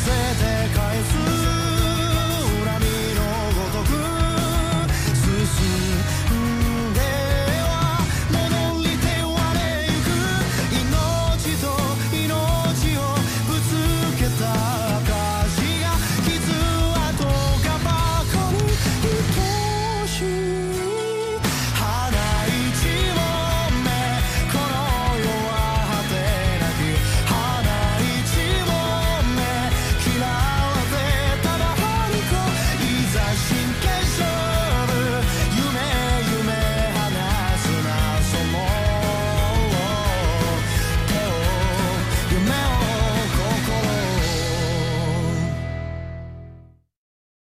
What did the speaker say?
せて返す